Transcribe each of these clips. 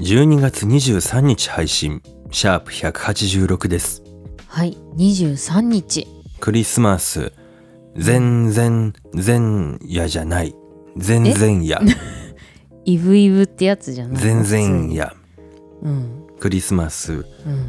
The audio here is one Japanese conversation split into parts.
12月23日配信。シャープ186です。はい23日。クリスマス。全然前夜じゃない。全然夜。イブイブってやつじゃない？全然夜。うん。クリスマス。うん。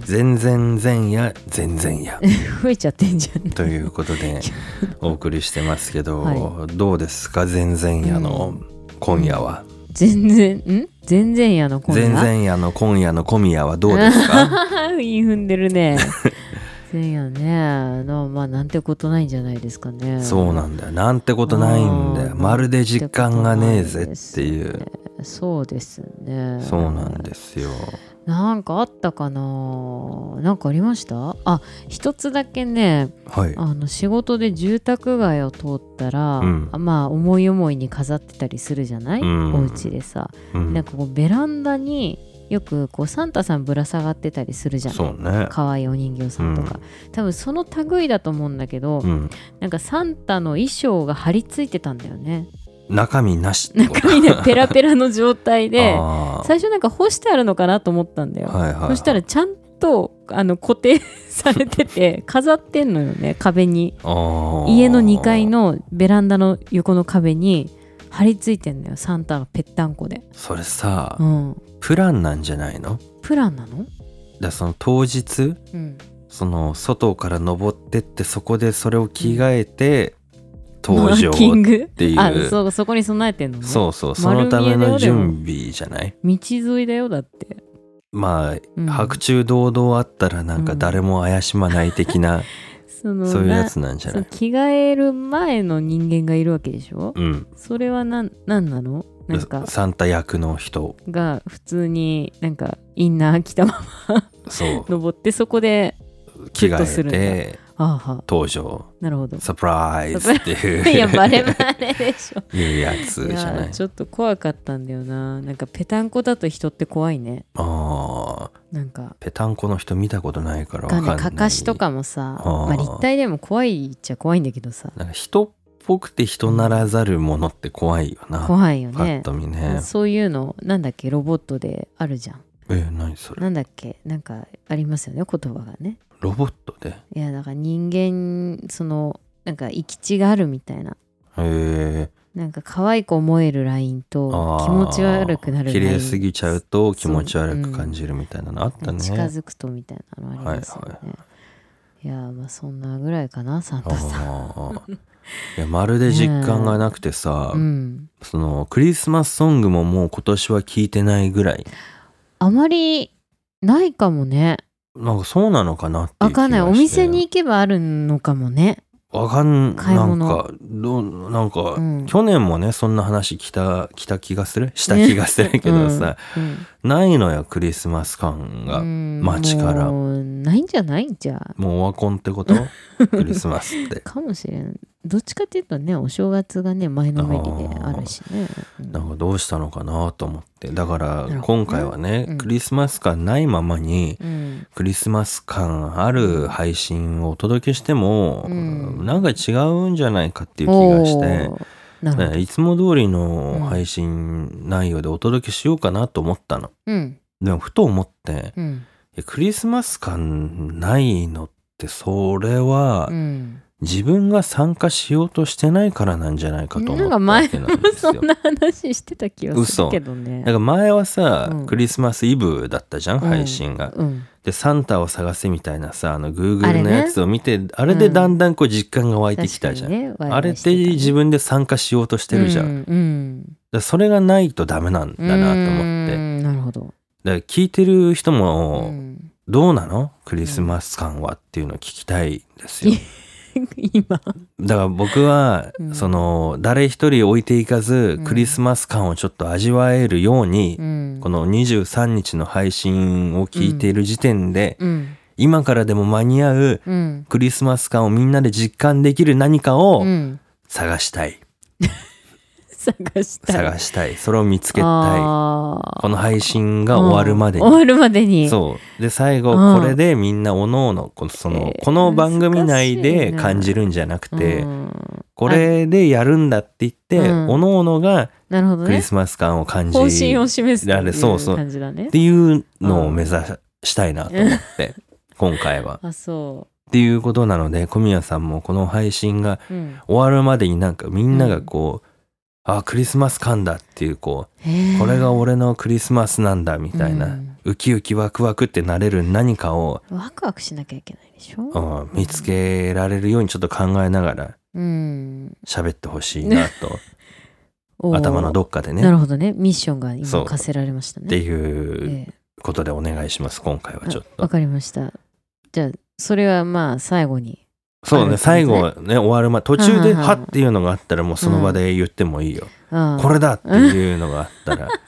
全然前夜全然夜。増えちゃってんじゃん。ということで お送りしてますけど、はどうですか？全然夜の今夜は、全然ん？全然やの今夜？全然夜の今夜の小宮はどうですか？言い踏んでるね。全夜ね。なまあなんてことないんじゃないですかね。そうなんだよ。なんてことないんだよ。まるで実感がねえぜっていう。そうですね。そうなんですよなんかあったかな？なんかありました？あ一つだけねはい。あの仕事で住宅街を通ったら、うん。あまあ思い思いに飾ってたりするじゃない、うん。お家でさ、うん。なんかこうベランダによくこうサンタさんぶら下がってたりするじゃんそうね。可愛いお人形さんとか、多分その類だと思うんだけど、うん。なんかサンタの衣装が貼り付いてたんだよね中身なし中身ね ペラペラの状態で最初なんか干してあるのかなと思ったんだよ、はいはいはい。そしたらちゃんとあの固定されてて 飾ってんのよね壁に。家の2階のベランダの横の壁に貼り付いてんのよサンタがぺったんこで、それさ、うん、プランなんじゃないの？プランなの、だその当日うん、その外から登ってってそこでそれを着替えて登場マーキングっていうあそうそこに備えてんのね。そうそうそのための準備じゃない？道沿いだよだって。まあ、うん。白昼堂々あったらなんか誰も怪しまない的な、そのそういうやつななんじゃない？そう着替える前の人間がいるわけでしょ？うん。それはなんなんなの？なんか。サンタ役の人。が普通になんかインナー着たままそう。登ってそこで着キュッとす替るんだ登場。なるほど。サプライズっていういやバレバレでしょ。いうやついじゃない。やちょっと怖かったんだよな。なんかペタンコだと人って怖いね。あー。なんか。ペタンコの人見たことないからわかかんない。ねかかしとかもさあー。まあ立体でも怖いっちゃ怖いんだけどさ。なんか人っぽくて人ならざるものって怖いよな、怖いよパッねと見ね。そういうのなんだっけ？ロボットであるじゃん。え何それ？なんだっけ？なんかありますよね言葉がねロボットで？いやだから人間そのなんか行き地があるみたいな。へえ。なんか可愛く思えるラインと気持ち悪くなるライン。綺麗すぎちゃうと気持ち悪く感じるみたいなのあったね、近づくとみたいなのありますよね、はいい。やまあそんなぐらいかなサンタさん。いやまるで実感がなくてさ、うん。そのクリスマスソングももう今年は聴いてないぐらい。あまりないかもねなんかそうなのかなってわかんない。お店に行けばあるのかもね。わかんなん買い物。かどうなんか、うん。去年もねそんな話来た来た気がする？した気がするけどさ、うん。ないのよクリスマス感が、うん街から。もうないんじゃない？じゃあ。もうオワコンってこと？クリスマスって。かもしれんどっちかっていうとねお正月がね前のめりであるしね。うん。なんかどうしたのかなと思って。だから今回はね、うん。クリスマス感ないままにうん。クリスマス感ある配信をお届けしても、うん。なんか違うんじゃないかっていう気がして、ねいつも通りの配信内容でお届けしようかなと思ったの。うん。でもふと思って、クリスマス感ないのってそれはうん自分が参加しようとしてないからなんじゃないかと思ったわなんか前けなんですよ。そんな話してた気がするけどねなんか前はさ、うんクリスマスイブだったじゃん、配信が。うんで、サンタを探せみたいなさ、あの、あ Google れねのやつを見て、あれでだんだんこう実感が湧いてきたじゃん。ねワイワあれって自分で参加しようとしてるじゃん。うんうんらそれがないとダメなんだなと思って。なるほどだから聞いてる人うも、んどうなの？クリスマス感はっていうのを聞きたいですよ。今。だから僕は、うん。その誰一人置いていかず、うん。クリスマス感をちょっと味わえるように、うん。この23日の配信を聞いている時点で、うん。今からでも間に合ううん。クリスマス感をみんなで実感できる何かをうん。探したい、探したい。探したい。それを見つけたい。この配信が終わるまでに、うん。終わるまでに。そう。で最後うん。これでみんなおのおのこのこの番組内で感じるんじゃなくて、うん。これでやるんだって言って、うん。おのおのがクリスマス感を感じ方針を示すとらいうれそう。そう感じだね。っていうのを目指したいなと思って、今回は。あそっていうことなので小宮さんもこの配信が終わるまでになんかみんながこう、あクリスマス感だっていうこうこれが俺のクリスマスなんだみたいな、うん。ウキウキワクワクってなれる何かを、ワクワクしなきゃいけないでしょ？うん見つけられるようにちょっと考えながらうん。喋ってほしいなと。おー。頭のどっかでね。なるほどね。ミッションが今課せられましたね。っていうええことでお願いします今回はちょっと。あわかりました。じゃあそれはまあ最後にそうね最後ね終わるま途中でうんうんうん。はっていうのがあったらもうその場で言ってもいいよ、あーこれだっていうのがあったら。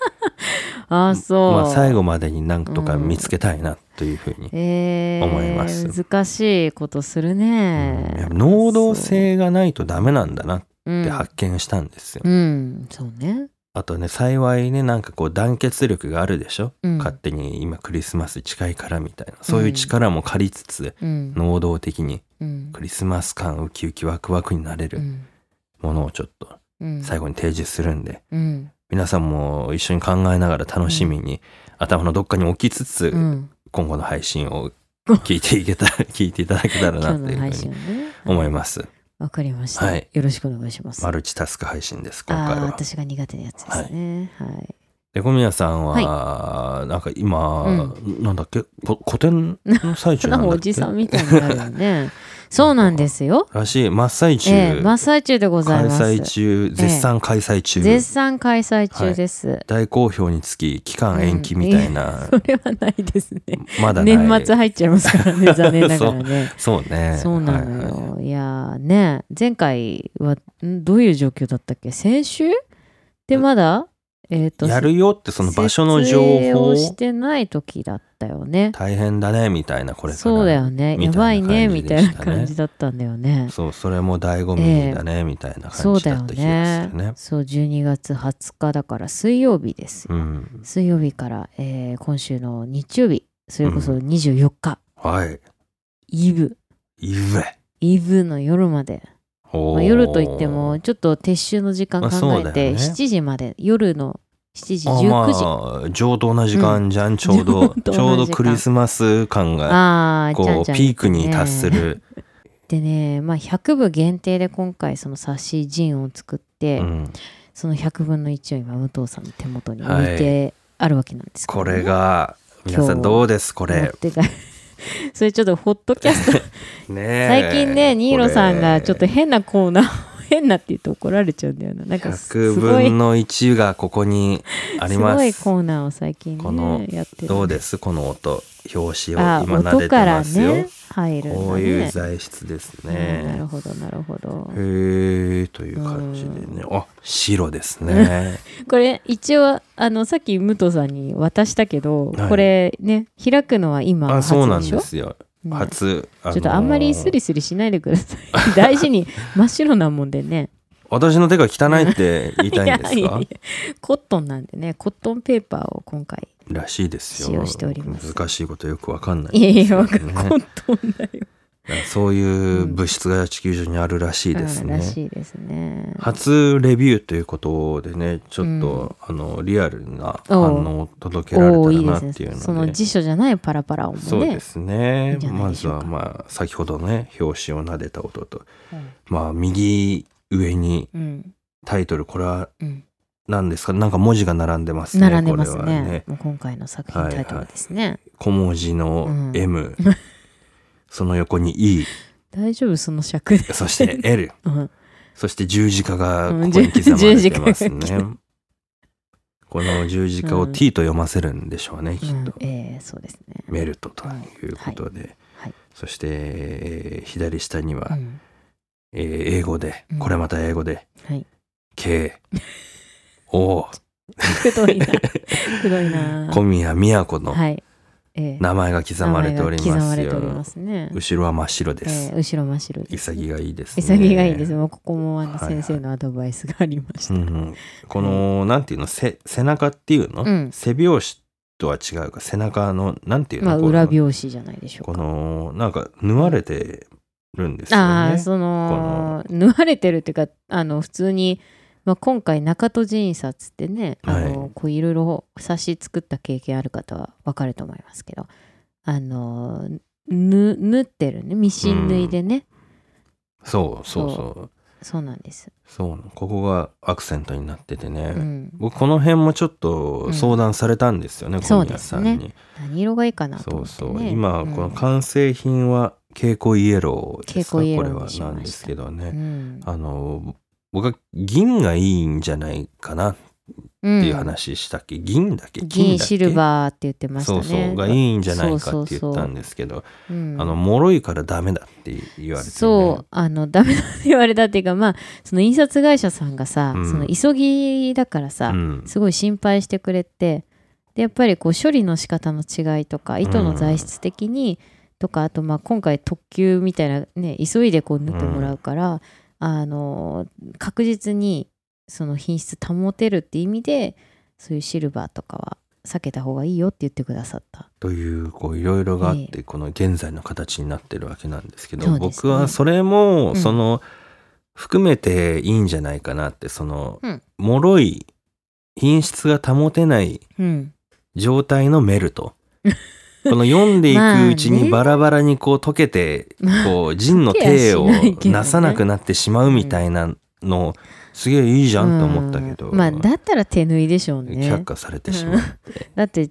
あーそう、まあ最後までになんとか見つけたいなというふうに、えー、思います。難しいことするね、うん。能動性がないとダメなんだなっう。ん。て発見したんですよ、うん、そうね、あとね幸いねなんかこう団結力があるでしょ、うん、勝手に今クリスマス近いからみたいな。そういう力も借りつつ、うん。能動的にうん。クリスマス感ウキウキワクワクになれるうん。ものをちょっとうん。最後に提示するんで、うん。皆さんも一緒に考えながら楽しみに頭のどっかに置きつつ、うん。今後の配信を聞いていけたら 聞いていただけたらな今日の配っていうふうに思います、わかりました、はい。よろしくお願いします。マルチタスク配信です今ああー回は私が苦手なやつですね。はい、で小宮さんは、なんか今、なんだっけ？こ古典の最中ななんんだっけ？かおじさんみたいになるよねそうなんですよ。らしい。真っ最中、ええ真っ最中でござい開ます。催中絶賛開催中、絶賛開催中です、大好評につき期間延期みたいな、それはないですね。まだ年末入っちゃいますからね残念ながらね。そう。ね。そうなのよ、い、やーね前回はんどういう状況だったっけ？先週？でまだ？えっ、とやるよってその場所の情報を。してない時だったよね。大変だねみたいなこれからそうだよね。みやばいねみたいな感じだったんだよね。そうそれも醍醐味だね、みたいな感じだった気がすね。るね。そう12月20日だから水曜日です。うん。水曜日から、えー今週の日曜日。それこそ24日、はい。イブ。いぶえイブの夜まで、まあ、夜といってもちょっと撤収の時間考えて、だよね。7時まで夜の7時あ19時。まあ上等な時間じゃん、ちょうどちょうどクリスマス感がこうピークに達する、でね、まあ、100部限定で今回その冊子ジンを作って、うん。その100分の1を今武藤さんの手元に置いてあるわけなんですけどこね、れが皆さんどうですこ持れって帰 それちょっとホットキャスト。ねえ。最近ねニーロさんがちょっと変なコーナーを 変なって言うと怒られちゃうんだよな。なんかす100ごい分の1がここにあります。すごいコーナーを最近このねやってる。どうです？この音表紙をあ今撫でてますよ、ね入るね。こういう材質ですうんなるね、ほどなるほど。へえという感じでね。あ白ですね。これ一応あのさっき武藤さんに渡したけど、はい。これね開くのは今初あそうなんでしょですよ。ね。初、あのーちょっとあんまりスリスリしないでください。大事に真っ白なもんでね。私の手が汚いって言いたいんですか？いやいやいやコットンなんでねコットンペーパーを今回らしいですよ。難しいことよくわかんないいやいやわかねるコットンだよそういう物質が地球上にあるらしいですね、しいですね。初レビューということでねちょっと、あのリアルな反応を届けられたらなっていうので。ね。その辞書じゃないパラパラ音もね。そうですね。いまずはまあ先ほどね表紙を撫でた音と。うんまあ右上にうん。タイトルこれはうん何ですか？なんか文字が並んでますね並んでますこれはね。もう今回の作品タイトルですね、小文字のうん。M、その横に E 大丈夫？その尺で。そして L うん。そして十字架がうん。ここに刻まれてますね。この十字架をうん。T と読ませるんでしょうね、きっと。うんえーそうですね。メルトということで。はい。そして、えー左下には、うん。えー英語でうん。これまた英語で。はい。K O くどいな。くどいな。小宮宮子のはい。ええ名前が刻まれておりますまれておりよますね。後ろは真っ白でえすえ後ろ真っ白です。潔がいいですね潔がいいです。もうここもあのはいはい先生のアドバイスがありました。うんうんこのなんていうの？せ背中っていうの、うん背拍子とは違うか？背中のなんていうの？まあ裏拍子じゃないでしょうこか。のなんか縫われてるんですよね。ああ、その、縫われてるっていうか、あの、普通に、まあ、今回中戸印刷ってね、あの、はいこういろいろ冊子作った経験ある方はわかると思いますけど、あの、ぬ縫ってるね、ミシン縫いでね、そうそうそう。そうなんです。そうここがアクセントになっててね、うん。僕この辺もちょっと相談されたんですよね、うですね。さんに。何色がいいかなとそうそう、ね。今うん。この完成品は蛍光イエローですか？蛍光イエローこれはなんですけどね、うん。あの僕は銀がいいんじゃないかなっうんていう話したっけ、銀だっけだっけ？銀シルバーって言ってましたね。そうそうがいいんじゃないかって言ったんですけどうん。あの脆いからダメだって言われて、ね、そうあのダメだって言われたっていうかまあその印刷会社さんがさ、うん。その急ぎだからさ、うん。すごい心配してくれてでやっぱりこう処理の仕方の違いとか糸の材質的に、とかあとまあ今回特急みたいなね急いでこう縫ってもらうから、あの確実にその品質保てるって意味でそういうシルバーとかは避けた方がいいよって言ってくださった。というこういろいろがあっえてこの現在の形になってるわけなんですけど、ね。僕はそれもうん。その含めていいんじゃないかなってそのうん。脆い品質が保てないうん、状態のメルト この読んでいくうちにバラバラにこう溶けてこう陣の溶けやし手をなさなくなってしまうみたいなのすげえいいじゃんと思ったけど、うん。まあだったら手縫いでしょうね。却下されてしまう だって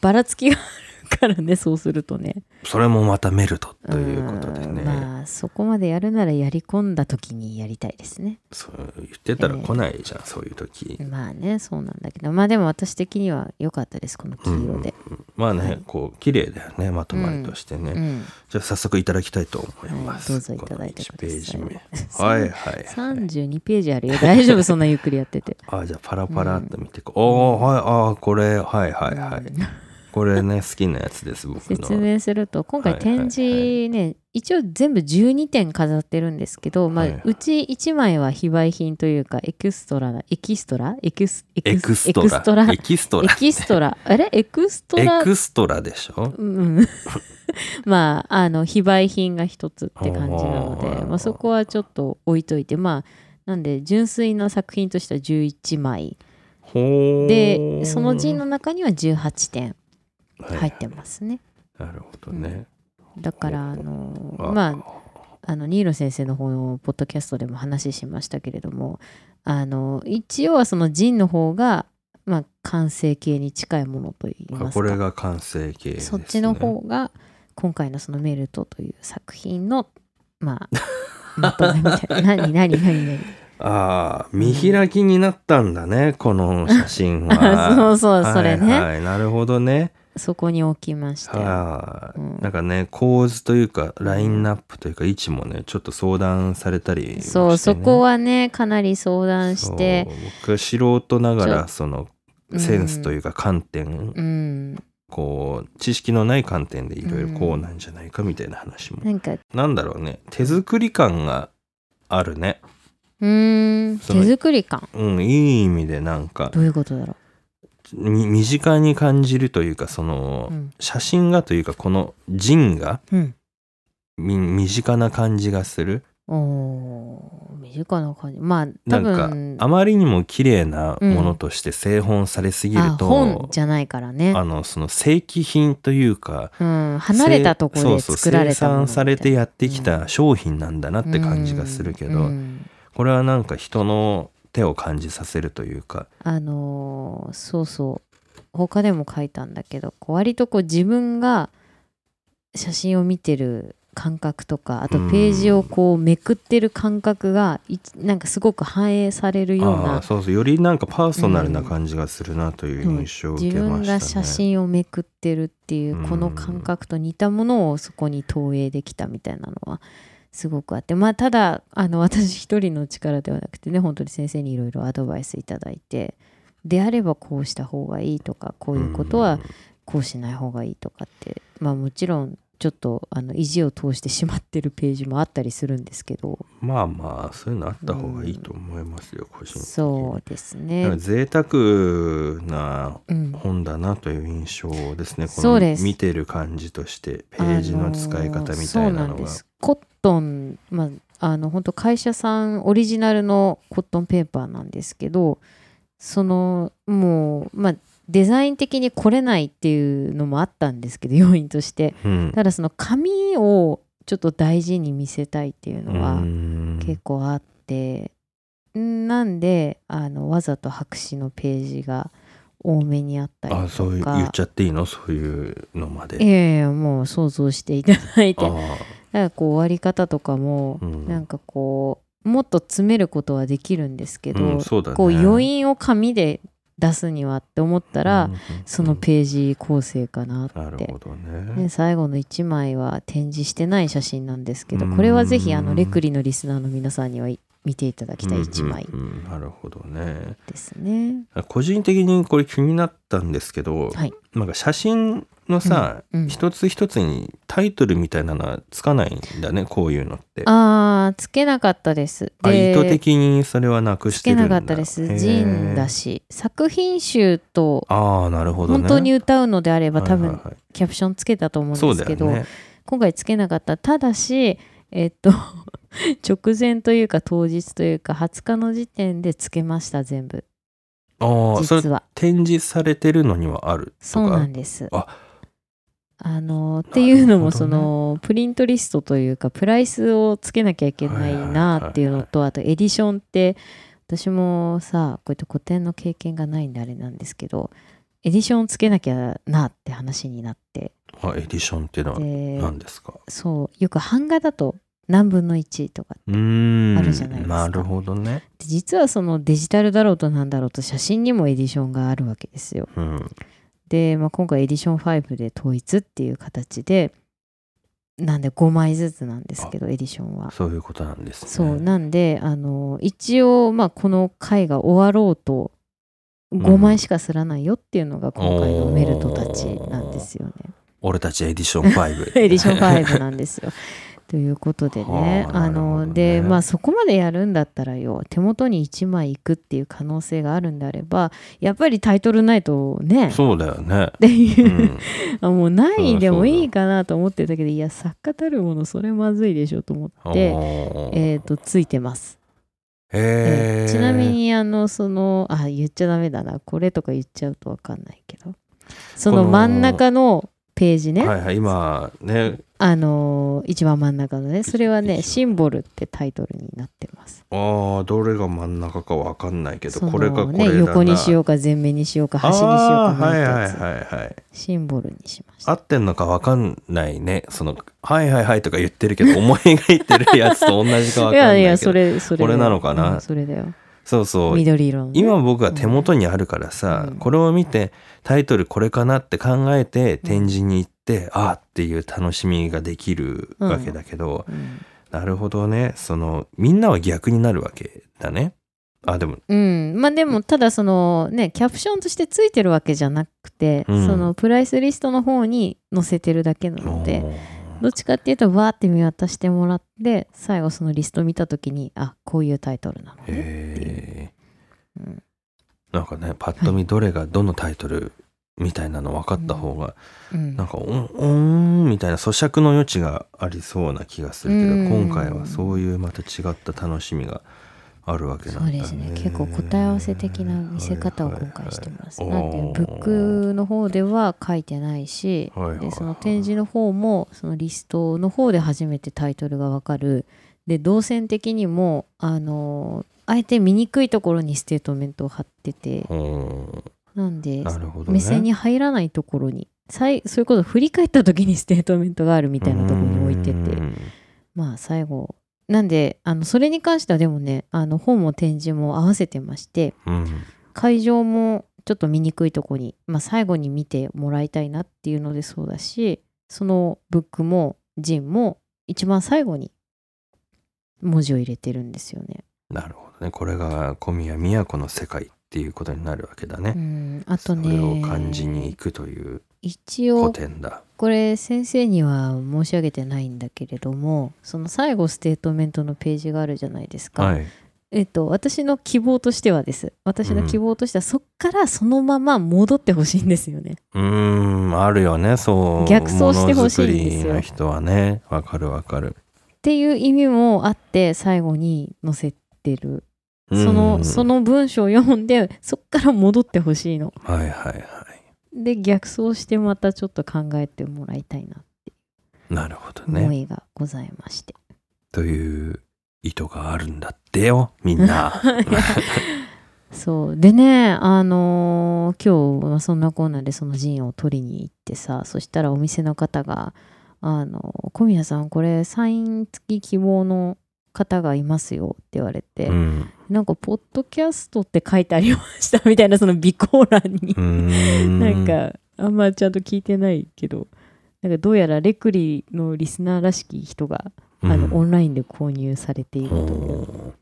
ばらつきがあるからねそうするとね。それもまたメルトということでね、うんまあそこまでやるならやり込んだ時にやりたいですね。そう言ってたら来ないじゃん、そういう時、まあねそうなんだけど。まあでも私的には良かったですこの黄色で。まあね、はい。こう綺麗だよねまとまりとしてね、うん、じゃあ早速いただきたいと思いはい、ます、どうぞいただいてくだこの1ページ目。はいはい、はい、32ページあるよ。大丈夫？そんなゆっくりやってて。あじゃあパラパラっと見てこう、おおはいあーこれ。はいはいはい、うんこれね好きなやつです僕の。説明すると今回はいはいはい。展示ね、一応全部12点飾ってるんですけど、まあはいはい。うち1枚は非売品というかエクストラなエキストラ？エクスエエクストラ。エクストラ？エキストラ。エキストラ？あれ？エクストラ？エクストラでしょ？うん。まああの非売品が一つって感じなのでまあ、そこはちょっと置いといてまあなんで純粋な作品としては11枚。でその陣の中には18点入ってますね、なるほどね、だからあのあ。まああのニーロ先生の方のポッドキャストでも話しましたけれどもあの一応はそのジンの方が、まあ、完成形に近いものといいあますか。これが完成形です、ね、そっちの方が今回のそのメルトという作品のまあ まとめみたいな。何何何何。ああ見開きになったんだね、この写真は。そうそうそれね、はいはい、なるほどねそこに置きまして、はい、うん。なんかね構図というかラインナップというか位置もねちょっと相談されたりもしてね、そうそこはねかなり相談して僕は素人ながらそのセンスというか観点、うん。こう知識のない観点でいろいろこうなんじゃないかみたいな話も、なんかなんだろうね手作り感があるね。うーん。手作り感。うんいい意味でなんかどういうことだろみ身近に感じるというかその、ううん。写真がというかこの陣がうん。み身近な感じがする。おー身近な感じ。まあ多なんか分あまりにも綺麗なものとして製本されすぎるあと、本じゃないからね。あのその正規品というかうん、離れたところでそうそう作られた生産されてやってきうた商品なんだなって感じがするけど、うん。これはなんか人の手を感じさせるというか。あのーそうそう。他でも書いたんだけどこう割とこう自分が写真を見てる感覚とかあとページをこうめくってる感覚がいなんかすごく反映されるようあなあそうそう。よりなんかパーソナルな感じがするなという印象を受自けましたね。分が写真をめくってるっていううんこの感覚と似たものをそこに投影できたみたいなのはすごくあってまあただあの私一人の力ではなくてね本当に先生にいろいろアドバイスいただいてであればこうした方がいいとかこういうことはこうしない方がいいとかってまあもちろんちょっとあの意地を通してしまってるページもあったりするんですけど。まあまあそういうのあった方がいいと思いますよ、個人的に。そうですね。か贅沢なうん本だなという印象ですねこのそうです。見てる感じとしてページの使い方みたいなあのそうなのが、んです。コットンまああの本当会社さんオリジナルのコットンペーパーなんですけどそのもうまあデザイン的に来れないっていうのもあったんですけど要因として。うん。ただその紙をちょっと大事に見せたいっていうのはうん。結構あって。んなんであのわざと白紙のページが多めにあったりとか。あそういう言っちゃっていいの？そういうのまで。いやいやもう想像していただいて。だかあらこう終わり方とかも、うん。なんかこうもっと詰めることはできるんですけど、うんそうだね。こう余韻を紙で出すにはって思ったら、そのページ構成かなって。なるほどね。ね、最後の1枚は展示してない写真なんですけどうん。これはぜひあのレクリのリスナーの皆さんにはい見ていただきたい1枚うんうん。うんなるほどね。ですね。個人的にこれ気になったんですけど、はい。なんか写真のさ、うんうん。一つ一つにタイトルみたいなのはつかないんだねこういうのって。あーつけなかったです。あ意図で的にそれはなくつしてるんだ。けなかったです。ジンだし。作品集とああなるほどね。本当に歌うのであれば多分キャプションつけたと思うんですけど、ね。今回つけなかった。ただしえっと 直前というか当日というか20日の時点でつけました全部。ああそれ展示されてるのにはあるとか？そうなんです。ああのっていうのもその、プリントリストというかプライスをつけなきゃいけないなっていうのとあとエディションって私もさこうやって古典の経験がないんであれなんですけどエディションつけなきゃなって話になって。あエディションっていうのはで何ですか？そうよく版画だと何分の1とかあるじゃないですか。なるほどね。で実はそのデジタルだろうとなんだろうと写真にもエディションがあるわけですよ。うんで、まあ、今回エディション5で統一っていう形でなんで5枚ずつなんですけどエディションは。そういうことなんですねそうなんであの一応、まあ、この回が終わろうと5枚しかすらないよっていうのが今回のメルトたちなんですよね。俺たちエディション5 エディション5なんですよ。ということでねはああなるほどね。のでまあそこまでやるんだったらよ手元に1枚いくっていう可能性があるんであればやっぱりタイトルないとねそうだよね。っていうう、ん。あもうないでもいいかなと思ってたけどいや作家たるものそれまずいでしょと思って、えっ、とついてます。えーちなみにあのそのあ言っちゃダメだな。これとか言っちゃうと分かんないけど。その真ん中のページね、はいはい今ねあのー一番真ん中のねそれはねシンボルってタイトルになってます。ああどれが真ん中かわかんないけどそのこれかこれねだな。横にしようか前面にしようか端にしようかはいはいはいはい。シンボルにしました。合ってんのかわかんないね。その「はいはいはい」とか言ってるけど思い描いてるやつと同じかわかんないけど。いやいやそれそれこれなのかな？うんそれだよそうそう。緑色今僕は手元にあるからさ、うん。これを見てタイトルこれかなって考えて展示に行って、ああっていう楽しみができるわけだけど、うん。なるほどね。そのみんなは逆になるわけだね。あでも。うん、まあでもただそのねキャプションとしてついてるわけじゃなくて、うん。そのプライスリストの方に載せてるだけなのでどっちかっていうとわーって見渡してもらって最後そのリスト見た時にあこういうタイトルなのねっていう、うんなんかねパッと見どれがどのタイトルみたいなの分かった方が、うん。なんかおんんみたいな咀嚼の余地がありそうな気がするけど、うん。今回はそういうまた違った楽しみがあるわけなんだね。そうですね。結構答え合わせ的な見せ方を今回してます、はいはいはい。なんでブックの方では書いてないし、はいはいはい。でその展示の方もそのリストの方で初めてタイトルがわかる。で動線的にもあのあえて見にくいところにステートメントを貼ってて。うん。なんでね。目線に入らないところにさいそういうこと振り返った時にステートメントがあるみたいなところに置いてて。うん。まあ最後なんであのそれに関してはでもねあの本も展示も合わせてましてうん。会場もちょっと見にくいとこに、まあ、最後に見てもらいたいなっていうのでそうだしそのブックもジンも一番最後に文字を入れてるんですよね。なるほどね。これが小宮宮子の世界っていうことになるわけだね。う、ん、あとそれをね感じに行くという一古応典だ。これ先生には申し上げてないんだけれどもその最後ステートメントのページがあるじゃないですか。はい。えっと、私の希望としてはです。私の希望としては、そっからそのまま戻ってほしいんですよね。うーんあるよね。そう逆走してほしいんですよ。人はね。わかるわかる。っていう意味もあって最後に載せてる。そのそのの文章を読んでそっから戻ってほしいの。はいはいはいで逆走してまたちょっと考えてもらいたいななるほど思ねいがございまして。という意図があるんだってよみんな。そう。でねあのー今日はそんなコーナーでそのジンを取りに行ってさそしたらお店の方が「あの小宮さんこれサイン付き希望の方がいますよ」って言われて、うんなんか「ポッドキャスト」って書いてありましたみたいなその備考欄に。なんかあんまちゃんと聞いてないけど。なんかどうやらレクリのリスナーらしき人が、あのオンラインで購入されているという。お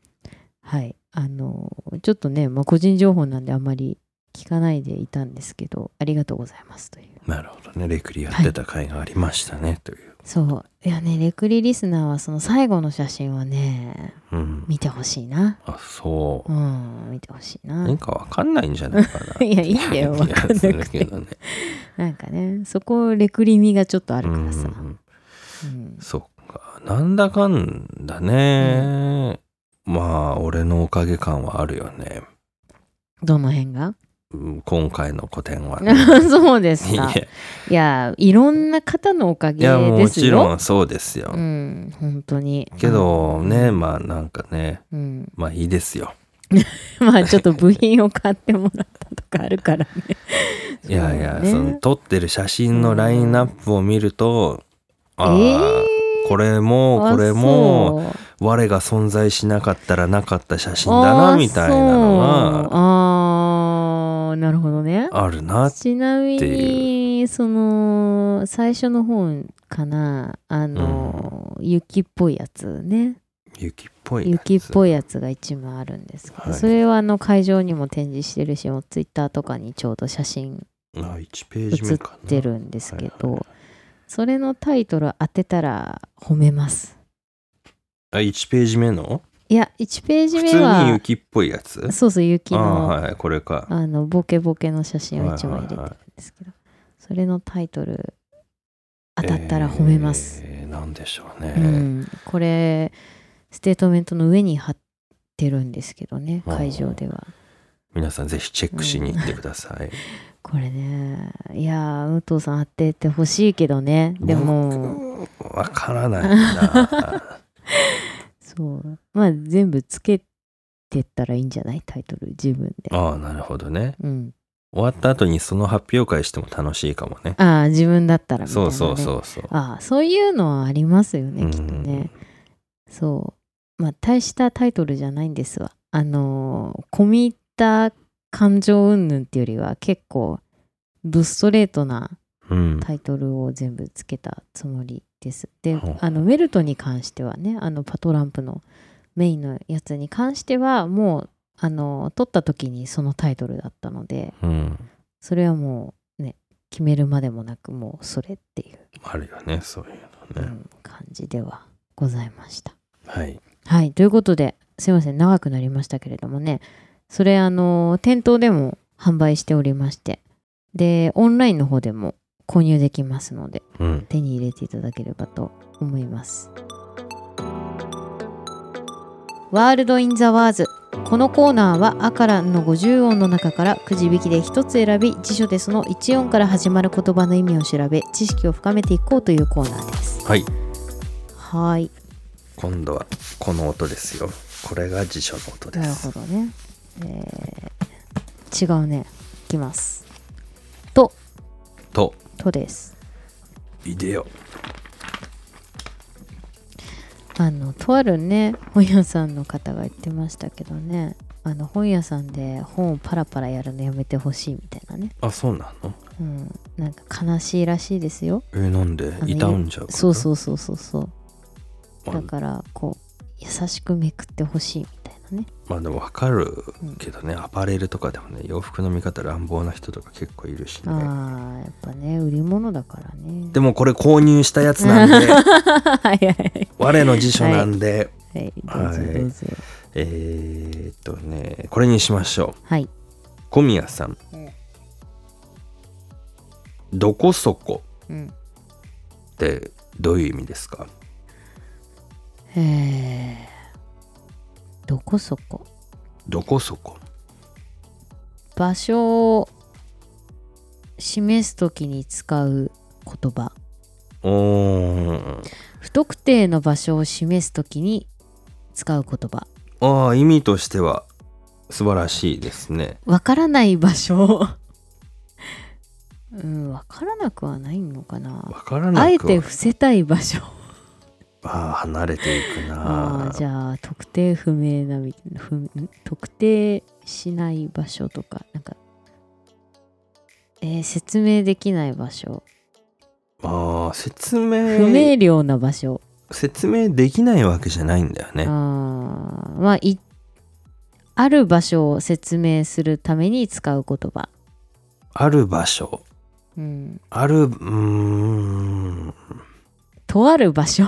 はい、あのちょっとね、まあ、個人情報なんであんまり聞かないでいたんですけどありがとうございますという。ーなるほどね。レクリやってた回がありましたね、という、そう。いやねレクリリスナーはその最後の写真はねうん、見てほしいな。あそう。うん見てほしいな。なんかわかんないんじゃないかな。いやいいんだよわかんなくてね。なんかねそこレクリ味がちょっとあるからさ、うんそっかなんだかんだね、まあ俺のおかげ感はあるよね。どの辺が？うん今回の個展は。ね そうですいやかいやいろんな方のおかげいやもですよちろんそうですよ、うん本当に。けどねまあなんかねうん。まあいいですよ。まあちょっと部品を買ってもらったとかあるからね。いやいやそうね。その撮ってる写真のラインナップを見ると、ああ、えー？これもこれも我が存在しなかったらなかった写真だなみたいなのがあーなるほどね。あるなちなみにその最初の本かな？あの、雪っぽいやつね。雪っぽいやつ。雪っぽいやつが一枚あるんですけど、はい。それはあの会場にも展示してるしもうツイッターとかにちょうど写真あ1ページ目写ってるんですけど、はいそれのタイトル当てたら褒めます。あ1ページ目の？いや1ページ普通目はに雪っぽいやつ？そうそう雪あのあはいこれか。あのボケボケの写真を1枚入れてるんですけど、それのタイトル当たったら褒めます、えーなんでしょうね、うん、これステートメントの上に貼ってるんですけどね会場では。皆さんぜひチェックしに行ってください、これねいやー武藤さん当ててほしいけどね。でも僕わからないなそう。まあ全部つけてったらいいんじゃない？タイトル自分で。ああなるほどね。うん。終わった後にその発表会しても楽しいかもね。ああ自分だったらね、そうそうそうそう。ああそういうのはありますよね、うん。きっとね。そう。まあ大したタイトルじゃないんですわ。あのー込み入った感情云々っていうよりは結構ドストレートなうん。タイトルを全部つけたつもりです。であのメルトに関してはねあのパトランプのメインのやつに関してはもうあの撮った時にそのタイトルだったのでうん。それはもうね決めるまでもなくもうそれっていう、あるよねそういうのね、うん感じではございました。はい。はい、ということで、すいません、長くなりましたけれどもね、それ、あの、店頭でも販売しておりまして、で、オンラインの方でも購入できますので、うん手に入れていただければと思います。ワールド・イン・ザ・ワーズ。このコーナーは、アカランの50音の中からくじ引きで一つ選び、辞書でその1音から始まる言葉の意味を調べ、知識を深めていこうというコーナーです。はいはい。今度はこの音ですよこれが辞書の音でなるすほどね。えー、違うね。いきます。と、ととです。ビデオあの、とあるね、本屋さんの方が言ってましたけどね、あの、本屋さんで本をパラパラやるのやめてほしいみたいなね。あそうなの？うん。なんか悲しいらしいですよ。えーなんで？傷んじゃうそうそうそうそうそう。あだから、こう、優しくめくってほしいみね。まあでも分かるけどね、アパレルとかでもね洋服の見方乱暴な人とか結構いるしね。ああやっぱね売り物だからね。でもこれ購入したやつなんで。はいはい。我の辞書なんで、はい。どうぞはい。どうぞ。えー、っとねこれにしましょう。はい。小宮さん、うん。どこそこ。うん。ってどういう意味ですか？へえどこそこ？どこそこ？場所を示すときに使う言葉。不特定の場所を示すときに使う言葉。ああ意味としては素晴らしいですね。わからない場所うんわからなくはないのかな。わからなくはあえて伏せたい場所ああ離れていくあなーじゃあ特定不明なみたいな不ん特定しない場所とかなんかえー説明できない場所。ああ説明不明瞭な場所。説明できないわけじゃないんだよあねーまあいある場所を説明するために使う言葉、ある場所。うん、あるうーん。とある場所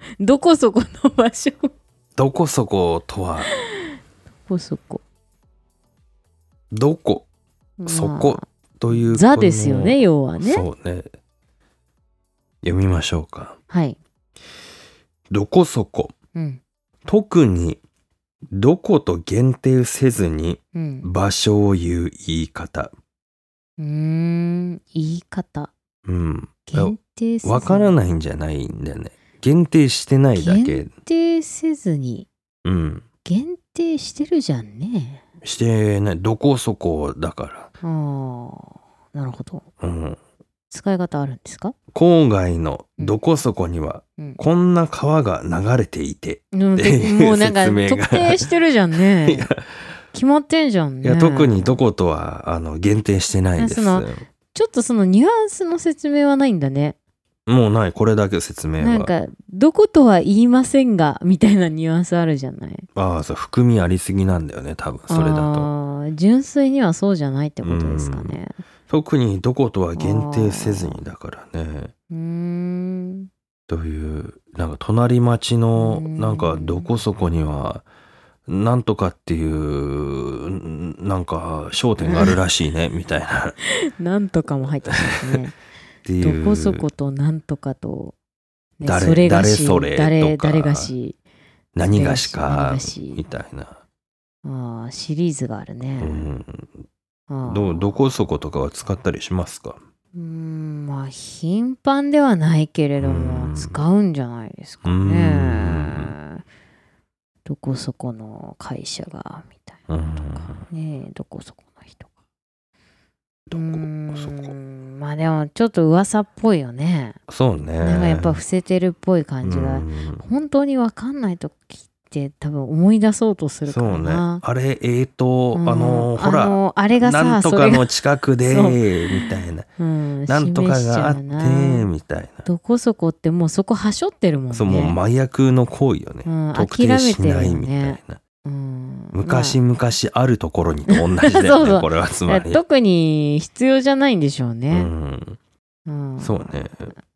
どこそこの場所？どどこそことは？こそこ？どこ？そこ？まというあザですよね要はね。そうね。読みましょうか。はい、どこそこ？うん。特にどこと限定せずにうん、場所を言う言い方。うーん言い方。うん。限定せずわからないんじゃないんだよね限定してないだけ。限定せずに。うん。限定してるじゃんね。してない。どこそこだかあーなるほど。らうん。使い方あるんですか、郊外のどこそこにはうん。こんな川が流れていて、うん。もうなんか特定してるじゃんいねや。決まってんじゃんね。いや特にどことはあの限定してないです。ちょっとそのニュアンスの説明はないんだねもうない。これだけ説明は。なんかどことは言いませんがみたいなニュアンスあるじゃない？ああそう含みありすぎなんだよね多分それだと。純粋にはそうじゃないってことですかね。特にどことは限定せずにだからね。うーん。というなんか隣町のうん。なんかどこそこにはなんとかっていうんなんか商店があるらしいねみたいな。っ なんとかも入ってますねていう。どこそことなんとかと、ね、誰それがし誰それ誰がし。何がし何かがし。みたいな、あーシリーズがあるね、うん、あー。どどこそことかは使ったりしますか？うーんまあ頻繁ではないけれどうん。も使うんじゃないですかうねん。どこそこの会社がみたいなうんね。えどこそこどこうーん。そこまあでもちょっと噂っぽいよね。そうね。なんかやっぱ伏せてるっぽい感じが。うん。本当に分かんない時って多分思い出そうとするかそうね。らな。あれえーと、うん。あのほらあのあれがさなんとそれが。かの近くでみたいな。うん、なんとか示しちがあってゃうな。みたいな。どこそこってもうそこはしょってるもんね。そうもう麻薬の行為よね、うん特定し諦めてるよねないみたいな、うん、昔ま々あるところにと同じだよね これはつあまり、特に必要じゃないんでしょううね。ん、うん。そうね。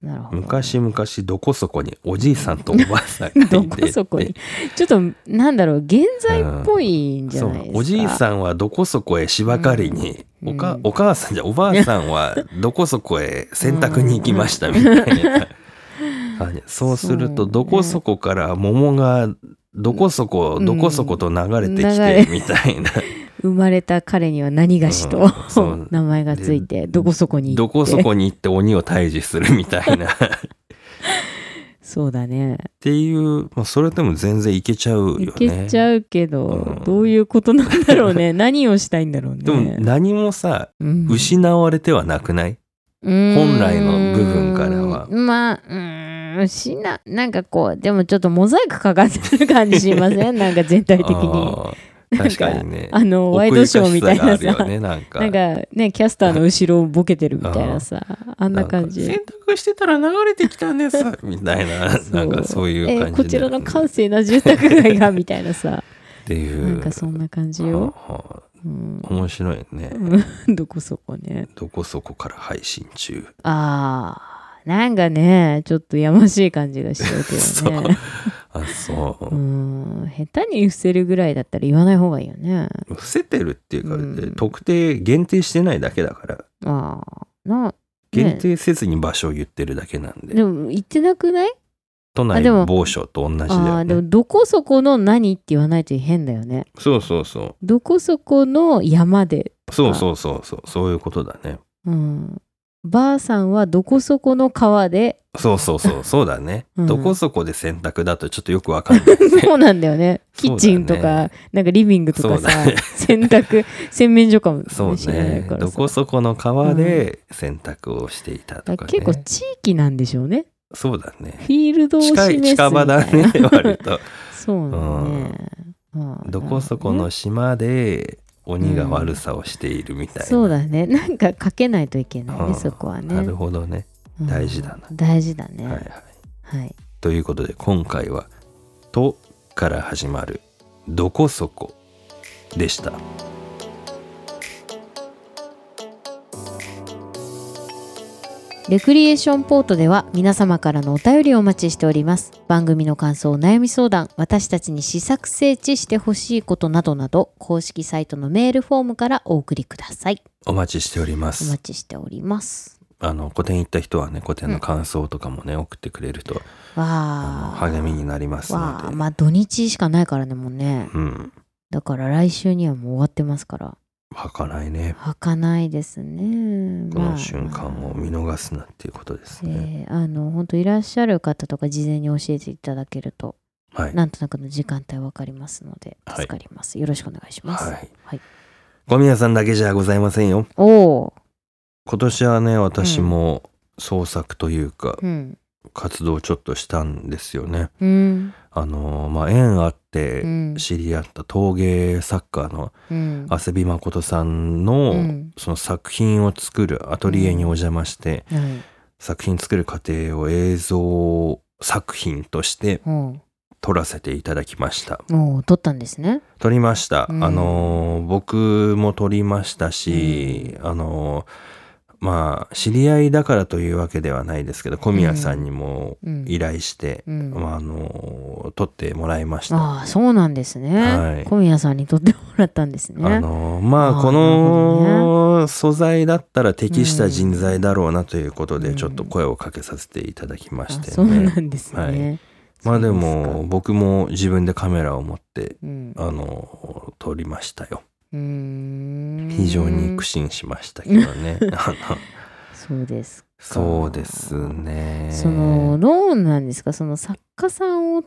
なるほど。昔々どこそこにおじいさんとおばあさんがいて。どこそこに？ちょっとなんだろう現在っぽいんじゃないですか。おじいさんはどこそこへ芝刈りに、うん。おかうんお母さんじゃおばあさんはどこそこへ洗濯に行きましたみたいな。そうするとどこそこから桃がどこそこうん。どこそこと流れてきてみたいな、生まれた彼には何がしと、名前がついてどこそこに行って。どこそこに行って鬼を退治するみたいな。っ そうだね。ていう、まあ、それでも全然いけちゃうよね。いけちゃうけど、うん。どういうことなんだろうね。何をしたいんだろうね。でも何もさうん。失われてはなくない、本来の部分からは。まあうーんしななんかこうでもちょっとモザイクかかってる感じしません？なんか全体的に。確かにね。あのワイドショーみたいなさ。ねなんか。なんかねキャスターの後ろをボケてるみたいなさ。あんな感じ。洗濯してたら流れてきたんですみたいな。なんかそういう感じこちらの閑静な住宅街がみたいなさ。っていう。なんかそんな感じよ、うん、面白いね、う んどこそこね。どこそこから配信中。あーなんかねちょっとやましい感じがしちゃうけどね。あそう。う、ん。下手に伏せるぐらいだったら言わない方がいいよね。伏せてるっていうか、うん。特定限定してないだけだから。ああな限定せずに場所を言ってるだけなんで、でも言ってなくない？都内某所と同じだあよね。あでもどこそこの何って言わないと変だよね。そうそうそう。どこそこの山でそうそうそうそう。そういうことだね。うんばあさんはどこそこの川で？そうそうそう そうだね、うん。どこそこで洗濯だとちょっとよくわかんないね。そうなんだよね。キッチンとそうだか、なんかリビングとかさ、そうだね。洗濯洗面所かもそうしれないねからさ。どこそこの川で洗濯をしていたとかね、結構地域なんでしょうね。そうだね。フィールドを示すみたいな。近場だね割と。そうだね、まあどこそこの島で鬼が悪さをしているみたいな、そうだね。なんかかけないといけないねうん。そこはね。なるほどね。うん。大事だな。大事だね。はいはい。はい。ということで今回は「と」から始まる「どこそこ」でしたレクリエーションポートでは皆様からのお便りをお待ちしております。番組の感想、お悩み相談、私たちに試作整地してほしいことなどなど、公式サイトのメールフォームからお送りください。お待ちしておりまおす待ちしております。あの個展行った人はね個展の感想とかもね、送ってくれるとあのわあ。励みになりますのわあ。でまあ土日しかないからね、もうね。うんだから来週にはもう終わってますから。儚かないね。はかないですね。こまあの瞬間を見逃すなっていうことですね、えーあの本当いらっしゃる方とか事前に教えていただけるとはい。なんとなくの時間帯わかりますのではい。助かります、よろしくお願いします、はい。はい。小宮さんだけじゃございませんよ。おお今年はね私も創作というかうん活動をちょっとしたんですよね、うん。あのまあ縁あっうてん。知り合った陶芸作家のうん。浅見誠さんの、うん。その作品を作るアトリエにお邪魔して、はい。作品作る過程を映像作品としてお撮らせていただきました。うおう撮ったんですね。撮りました、うん。あのー僕も撮りましたし、あのーまあ知り合いだからというわけではないですけど小宮さんにもうん。依頼して、うん。まああのー撮ってもらいました。ああそうなんですね、はい。小宮さんに撮ってもらったんですね。あのまあこの素材だったら適した人材だろうなということでうん。ちょっと声をかけさせていただきましてあそうなね。んですね、はい。まあでも僕も自分でカメラを持ってうん。あの撮りましたよ。非常に苦心しましたけどね。そうですかそうですね。そのどうなんですか？その作家さんを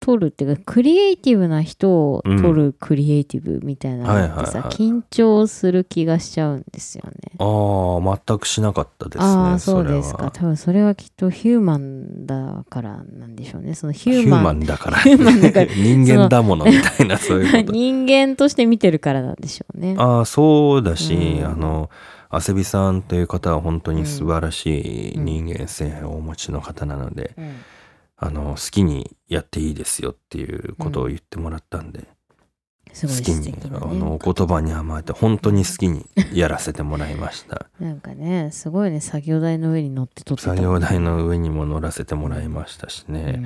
撮るっていうかクリエイティブな人を撮るクリエイティブみたいなのってさ、はいはいはい緊張する気がしちゃうんですよね。ああ全くしなかったですね。ああそうですか。多分それはきっとヒューマンだからなんでしょうね。そのヒヒューマンだから。ヒューマンだから。人間だものみたいなそういうこと。人間として見てるからなんでしょうね。ああそうだし、うん。あの汗びさんという方は本当に素晴らしい人間性をお持ちの方なので、うんあの好きにやっていいですよっていうことを言ってもらったんで、すごい好きに、あのね。お言葉に甘えて本当に好きにやらせてもらいました。なんかねすごいね作業台の上に乗って撮ってた。作業台の上にも乗らせてもらいましたしね、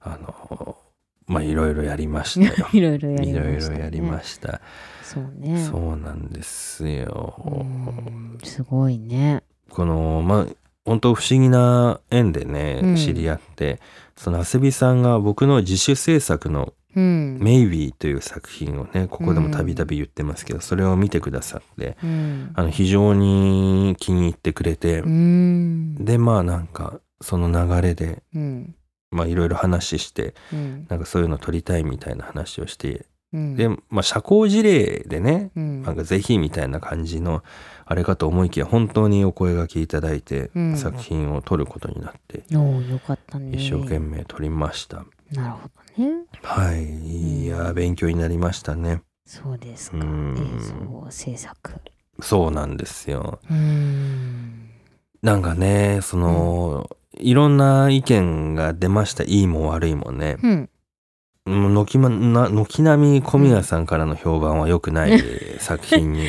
あのまあいろいろやりましたよ。いろいろやりいろいました、ね。ろやりました、そうね。そうなんですよ、うん。すごいね。このまあ本当不思議な縁でね、うん。知り合ってその汗びさんが僕の自主制作のうん「メイビー」という作品をねここでもたびたび言ってますけど、それを見てくださってうん。あの非常に気に入ってくれて、うん。でまあなんかその流れでうん。まあいろいろ話してうん。なんかそういうの撮りたいみたいな話をして、うんでまあ社交辞令でねうんなんかぜひみたいな感じのあれかと思いきや本当にお声がけいただいて、うん作品を撮ることになってよかったね。一生懸命撮りました、なるほどね。はいいやー勉強になりましたねそうですか。うん映像制作。そうなんですよ。うーん。なんかね、その、いろんな意見が出ました。いいも悪いもね。うん。軒まな軒並み小宮さんからの評判は良くない作品になった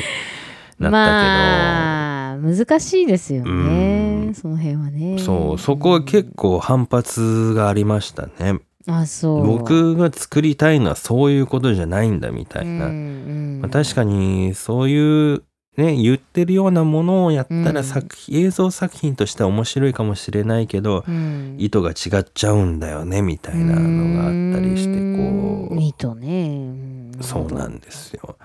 けど、まあ、難しいですようんね。その辺はね。そう、そこは結構反発がありましたね。あ、そう。僕が作りたいのはそういうことじゃないんだみたいな。まあ、確かにそういうね言ってるようなものをやったうん。ら作品、映像作品としては面白いかもしれないけど、うん。意図が違っちゃうんだよねみたいなのがあったりしてこう。ん。意図ね。うそうなんでですよ。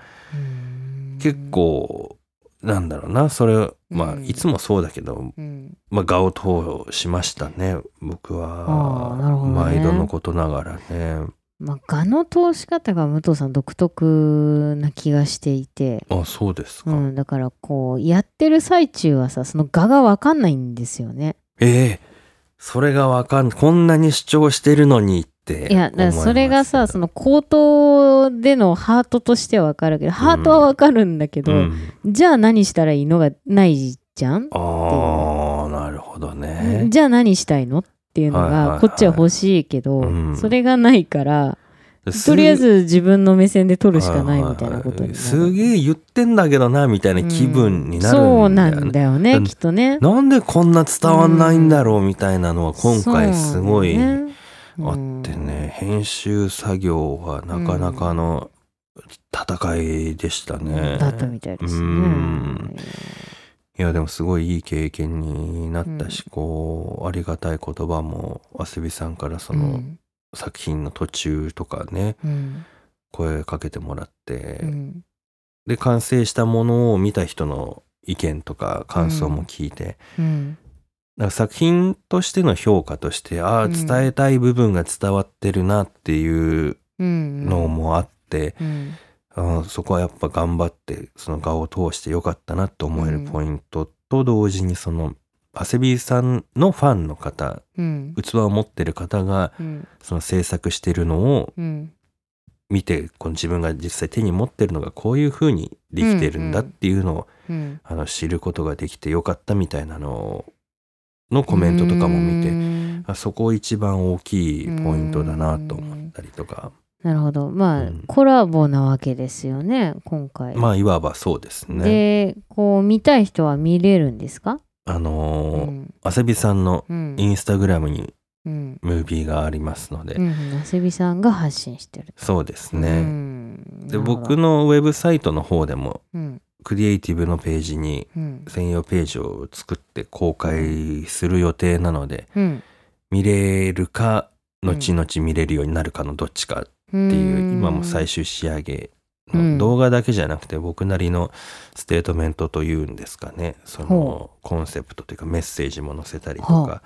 す結。構なんだろうなそれまあうん。いつもそうだけど、うん。まあ、画を通しましたね僕は。ね。毎度のことながらねまあ、画の通し方が武藤さん独特な気がしていて、あそうですか、うん、だからこうやってる最中はさその画が分かんないんですよね。ええ。それがわかんこんなに主張してるのにっていやだからそれがさそのの口頭でのハートとしては分かるけど、ハートは分かるんだけど、うん、じゃあ何したらいいのがないじゃん、ああなるほどね。じゃあ何したいのっていうのがこっちは欲しいけど、うんそれがないからとりあえず自分の目線で撮るしかないみたいなことになる。すげえ言ってんだけどなみたいな気分になるそうなんだよね、んだよねだきっとね。なんでこんな伝わんないんだろうみたいなのは今回すごいそうあってね、編集作業はなかなかの戦いでしたうんね。だったみたいですね。うんいやでもすごいいい経験になったし、こうありがたい言葉もあすびさんからそうのん。作品の途中とかねうん。声かけてもらって、うん。で完成したものを見た人の意見とか感想も聞いて、作品としての評価としてああうん。伝えたい部分が伝わってるなっていううん。のもあって、うんそこはやっぱ頑張ってその画を通してよかったなと思えるうん。ポイントと同時にそのアセビさんのファンの方うん。器を持ってる方がうん。その制作してるのをうん。見てこの自分が実際手に持ってるのがこういう風にできてるんだっていうのを、うん。あの知ることができてよかったみたいなののコメントとかも見て、そこ一番大きいポイントだなと思ったりとか、なるほど。まあ、うん。コラボなわけですよね今回。まあいわばそうですね。でこう見たい人は見れるんですか、あうのーん。あせびさんのうん。インスタグラムにうん。ムービーがありますので、うんうん、あせびさんが発信してる。そうですうね。ん。で僕、のウェブサイトの方でもうん。クリエイティブのページにうん。専用ページを作って公開する予定なのでうん、見れるか後々見れるようになるかのどっちかっっていう今も最終仕上げ動画だけじゃなくて僕なりのステートメントというんですかね。そのほコンセプトというかメッセージも載せたりとほか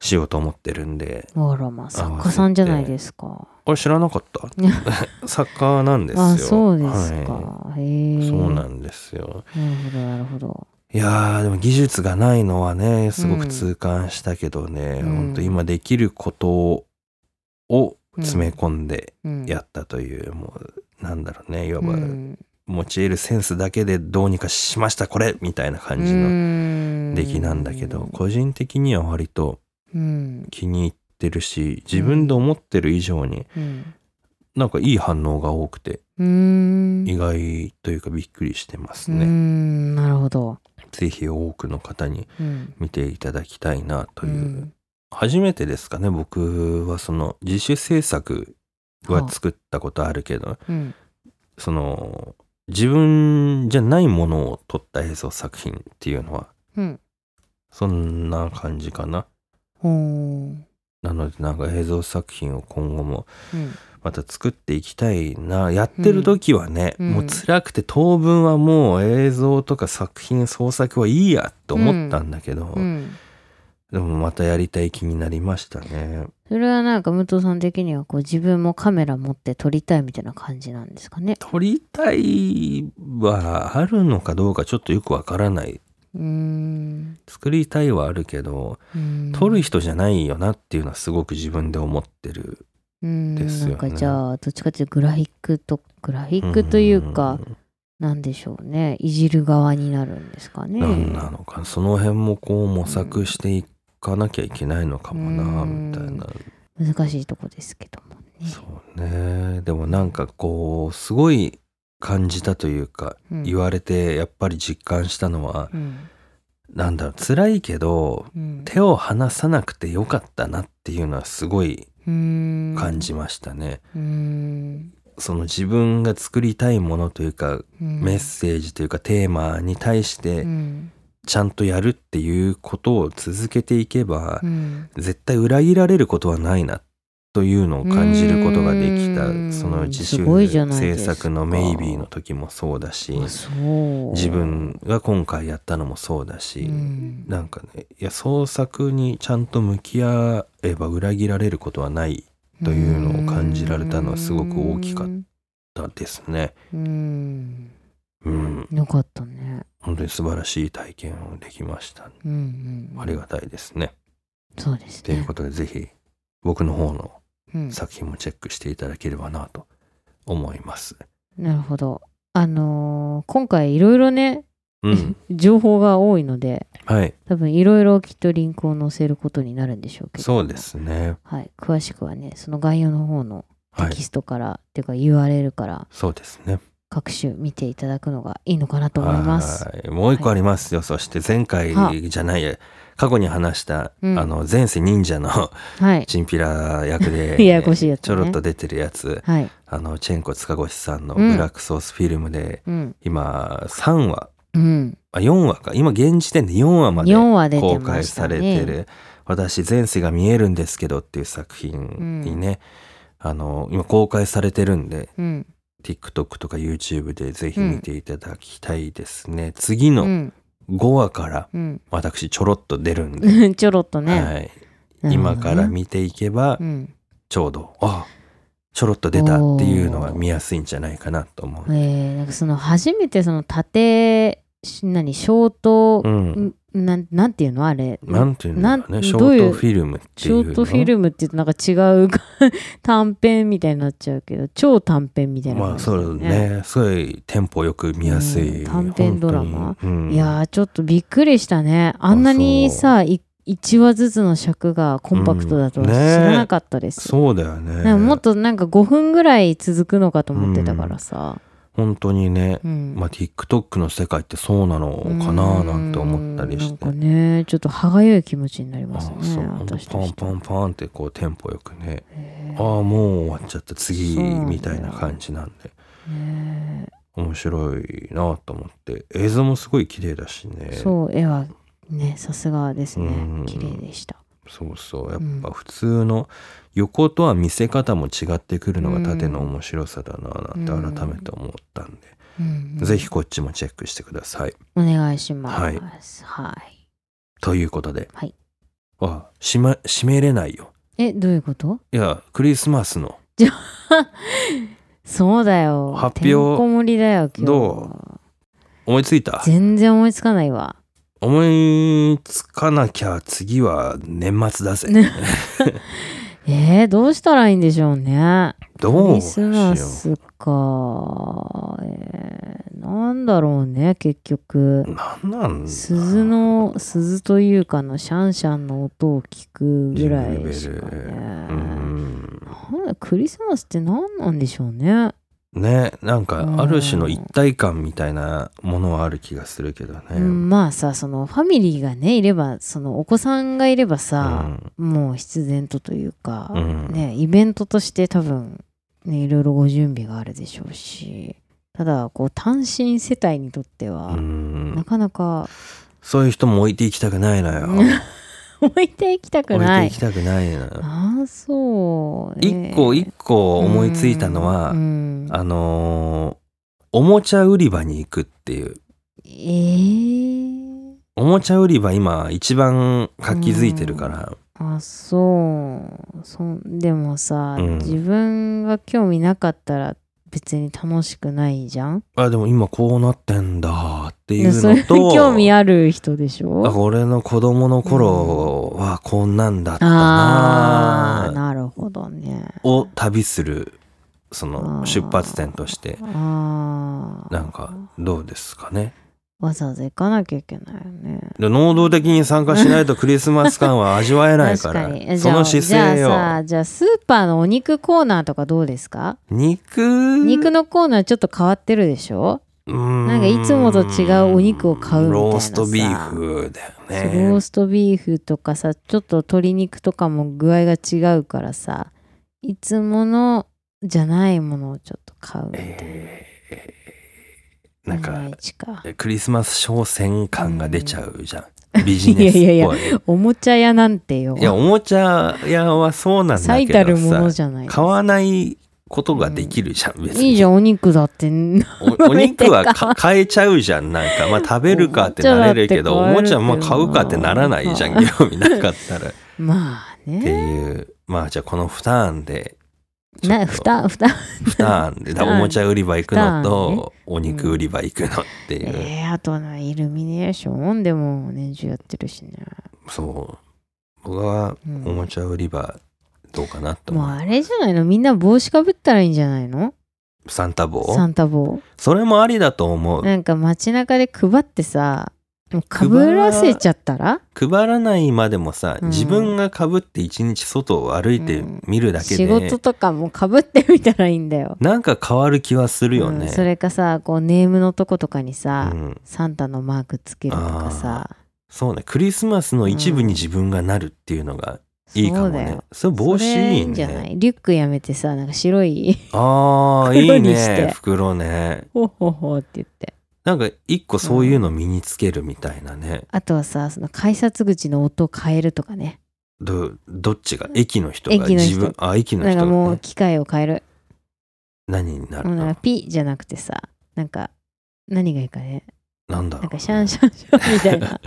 しようと思ってるんであらまあ作家さんじゃないですか。あれ知らなかった？作家なんですよ。あそうですか。は。い、そうなんですよ。なるほどなるほど。いやーでも技術がないのはねすごく痛感したけどね、うん。ほんと今できることを詰め込んでうん、やったという、もうなんだろうね。いわばうん用いるセンスだけでどうにかしましたこれみたいな感じの出来なんだけど、個人的には割とうん。気に入ってるし自分で思ってる以上にうん。なんかいい反応が多くてうん。意外というかびっくりしてますうね。ん。なるほど。ぜひ多くの方にうん。見ていただきたいなという、うん初めてですかね。僕はその自主制作は作ったことあるけど、うん。その自分じゃないものを撮った映像作品っていうのはうん。そんな感じかな。なのでなんか映像作品を今後もうん。また作っていきたいな。やってる時はね、うん。もう辛くて当分はもう映像とか作品創作はいいやと思ったんだけど、うんでもまたやりたい気になりましたね。それはなんか武藤さん的にはこう自分もカメラ持って撮りたいみたいな感じなんですかね。撮りたいはあるのかどうかちょっとよくわからない。うーん作りたいはあるけど、うん撮る人じゃないよなっていうのはすごく自分で思ってるうんですよねなんかじゃあどっちかっていうとグラフィックとグラフィックというか、なんでしょうねいじる側になるんですかね。なんなのかその辺もこう模索していかなきゃいけないのかもなうん。みたいな。難しいとこですけどもね。そうね。でもなんかこうすごい感じたというかうん。言われてやっぱり実感したのはうん。なんだろう辛いけどうん。手を離さなくてよかったなっていうのはすごいうん。感じましたね。うん。その自分が作りたいものというかうん。メッセージというかテーマに対してうんちゃんとやるっていうことを続けていけばうん。絶対裏切られることはないなというのを感じることができた。うん。その自す主制作のメイビーの時もそうだし自分が今回やったのもそうだし、うん。なんかねいや創作にちゃんと向き合えば裏切られることはないというのを感じられたのはすごく大きかったですね。うん。うん、よかったね。本当に素晴らしい体験をできました。うんうん、ありがたいですね。そうですね。ということでぜひ僕の方のうん、作品もチェックしていただければなと思います。なるほど。あのー今回いろいろね、うん、情報が多いので、はい、多分いろいろきっとリンクを載せることになるんでしょうけど。そうで。すね。はい。詳しくはね、その概要の方のはいテキ、ストから、っていうか URL からそうですね。各種見ていただくのがいいのかなと思います。はいもう一個ありますよ。そして前回はじゃないや、過去に話した、うんあの前世忍者のはい。チンピラ役で ややこしいやつねちょろっと出てるやつ、はい。あのチェンコ塚越さんのうんブラックソースフィルムで、うん。今3話うん。あ4話か今現時点で4話まで4話出て公開されね。てる「私前世が見えるんですけど」っていう作品にね、あの今公開されてるんでうん。TikTok とか YouTube でぜひ見ていただきたいですね、次のうん。5話からうん。私ちょろっと出るんで、ちょろっとね。はい、今から見ていけばうん。ちょうどあちょろっと出たっていうのが見やすいんじゃないかなと思う。えー、なんかその初めてその縦し何ショート、うん、んなんなんていうの？あれ。なんていうんだろうなんねショートフィルムってシいうの？ョートフィルムって言うとなんか違う 短編みたいになっちゃうけど超短編みたいなまあそうね。すごいテンポよく見やすい、うん短編ドラマ。うん。いやーちょっとびっくりしたね。あんなにさい1話ずつの尺がコンパクトだとは知うん。ね。らなかったです、そうだよね。もっとなんか5分ぐらい続くのかと思ってたからさ、本当にね、うん。まあ TikTok の世界ってそうなのかななんて思ったりして。うんなんかねちょっと歯がゆい気持ちになりますねあパンパンパンってこうテンポよくね。へああもう終わっちゃった。次みたいな感じなんで。面白いなと思って。映像もすごい綺麗だしね。そう絵はねさすがですね。うん。綺麗でした。そうそう。やっぱ普通の横とは見せ方も違ってくるのが縦の面白さだななんて改めて思ったんで、うん。ぜひこっちもチェックしてください。お願いします。はい。はい。ということで、はい。あしま閉めれないよ。えどういうこと？いやクリスマスの。そうだよ。発表。こ盛りだよ今日。ど思いついた？全然思いつかないわ。思いつかなきゃ次は年末だぜ。ねえー、どうしたらいいんでしょうね。クリスどうしよう。マスか、えー、なんだろうね結局。なんなんだ。鈴の鈴というかのシャンシャンの音を聞くぐらいしかね。うん。なんだクリスマスって何なんでしょうねねなんかうんある種の一体感みたいなものはある気がするけどね。うん、まあさそのファミリーがねいればそのお子さんがいればうさ、んもう必然とというか、うんねイベントとして多分ねいろいろご準備があるでしょうしただこう単身世帯にとっては、うんなかなかそういう人も置いていきたくないのよ。置いていきたく置い。ないていきたくないのよ。ああそう、一個一個思いついたのは、うんあのーおもちゃ売り場に行くっていう。えー、おもちゃ売り場今一番活気づいてるから。あそう。そでもさ、うん。自分が興味なかったら別に楽しくないじゃん？あでも今こうなってんだっていうれのと 興味ある人でしあょ俺の子供の頃はこんなんだったああーななるほどね。を旅するそあのー。出発点として。なんかどうですかね？わざわざ行かなきゃいけないよね。で能動的に参加しないと クリスマス感は味わえないか確かその姿勢じゃあよさじゃあスーパーのお肉コーナーとかどうですか？肉？肉のコーナーちょっと変わってるでしょ？ななんかいつもと違うお肉を買うみたいなさ。ローストビーフだよそうローねストビーフとかさちょっと鶏肉とかも具合が違うからさいつものじゃないものをちょっと買うみたいな、えーなんかクリスマス商戦感が出ちゃうじゃん、ビジネスっぽい。いやいやいおもちゃ屋なんてよ。いやおもちゃ屋はそうなんだ最けたるものどさじゃない買わないことができるじゃん、別に。いいじゃんお肉だって。おお肉はか買えちゃうじゃんなんか。まあ食べるかってなれるけどおおもちゃも買うかってならないじゃん興味なかったらっまあてねいう。まあじゃあこの2案でなっと。ふたふた2案でおもちゃ売り場行くのとお肉売り場行くのっていう、えー、あとなイルミネーションでも年中やってるしねそう。僕はうん。おもちゃ売り場どうかなと思う、もうあれじゃないの？みんな帽子かぶったらいいんじゃないの？サンタ帽？サンタ帽。それもありだと思う。なんか街中で配ってさかぶらせちゃったら？配らないまでもさ、うん。自分がかぶって一日外を歩いてみるだけ仕で、事とかもかぶってみたらいいんだよ。なんか変わる気はするよね。うん。それかさこうネームのとことかにさ、うん。サンタのマークつけるとかさ。そうね。クリスマスの一部に自分がなるっていうのがいいかもね。そうだよ。それ帽子それいいいんじゃなね。い？リュックやめてさなんか白いああい袋いにして。ね。袋ね。ほほほって言ってなんか一個そういうの身につけるみたいなね。あとはさその改札口の音を変えるとかね。どどっちが？駅の人が？駅の人。自分？あ駅のなんかもう機械を変える。何になる？のもうなんかピじゃなくてさなんか何がいいかねなんだろう、なんかシャンシャンシャンみたいな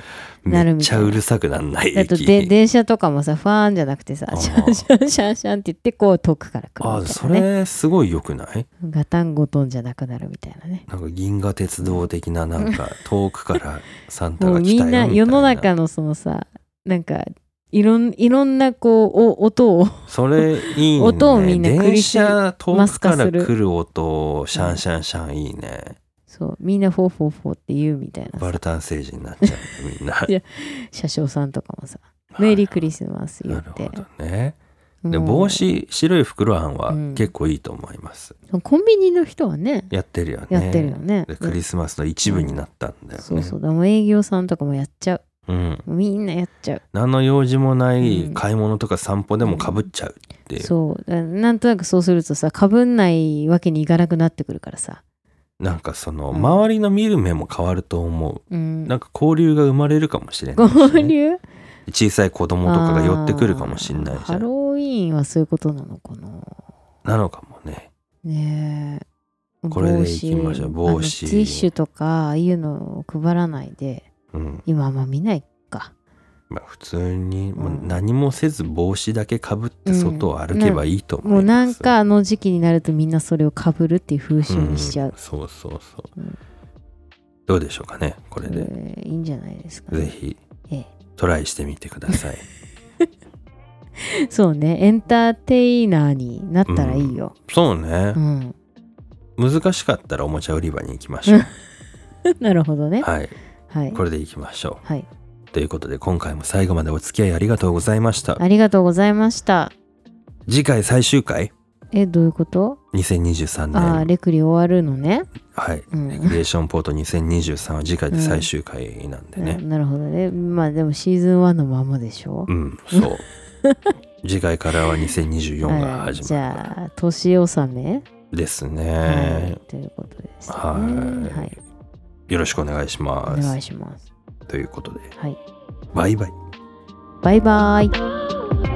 なる めっちゃうるさくなんない駅。あとで電車とかもさファーンじゃなくてさシャンシャンシャンシャンって言ってこう遠くから来るあそみたいなね。れすごい良くない？ガタンゴトンじゃなくなるみたいなね。なんか銀河鉄道的ななんか遠くからサンタが来たよみたいな。みんな世の中のそのさなんかいろんいろんなこうお音をそれいいね。音をみんなク電車遠マくから来る音をシャンシャンシャンいいねそう。みんなフォーフォーフォーって言うみたいなさ。バルタン星人になっちゃうみんな。や車掌さんとかもさ「メリークリスマス」言って。なるほどね。で帽子白い袋あんはうん。結構いいと思います、コンビニの人はねやってるよね。やってるよね。でクリスマスの一部になったんだよね、そうそう。でも営業さんとかもやっちゃう。ん、うみんなやっちゃう。何の用事もないうん。買い物とか散歩でもかぶっちゃうっていう、そう。だなんとなくそうするとさかぶんないわけにいかなくなってくるからさなんかそのうん。周りの見る目も変わると思う、うん。なんか交流が生まれるかもしれないしね、交流？小さい子供とかが寄ってくるかもしれないじゃん。あーハロウィーンはそういうことなのかな？なのかもね。ねえ。これでいきましょう。帽子。あのティッシュとかああいうのを配らないで。うん。今あんま見ない。かまあ普通にもううん何もせず帽子だけかぶって外を歩けばいいと思います、もうなんかあの時期になるとみんなそれをかぶるっていう風習にしちゃう、ん。そうそうそう、うん。どうでしょうかねこれで、えーいいんじゃないですか、ね、ぜひええ。トライしてみてください。そうね。エンターテイナーになったらいいよ、そうね。う、ん。難しかったらおもちゃ売り場に行きましょう。なるほどね。はい。はい。これで行きましょはい、うということで今回も最後までお付き合いありがとうございました。ありがとうございました。次回最終回？えどういうこと？2023年。ああレクリ終わるのね。はい、うん。レクリエーションポート2023は次回で最終回なんでね。ななるほどね。まあでもシーズン1のままでしょ？うん、そう。次回からは2024がはい。始まじゃあ年納め、るですはねい、ということですね。はい。はい、よろしくお願いしおます。願いしますということで、はい、バイバイ。バイバイ。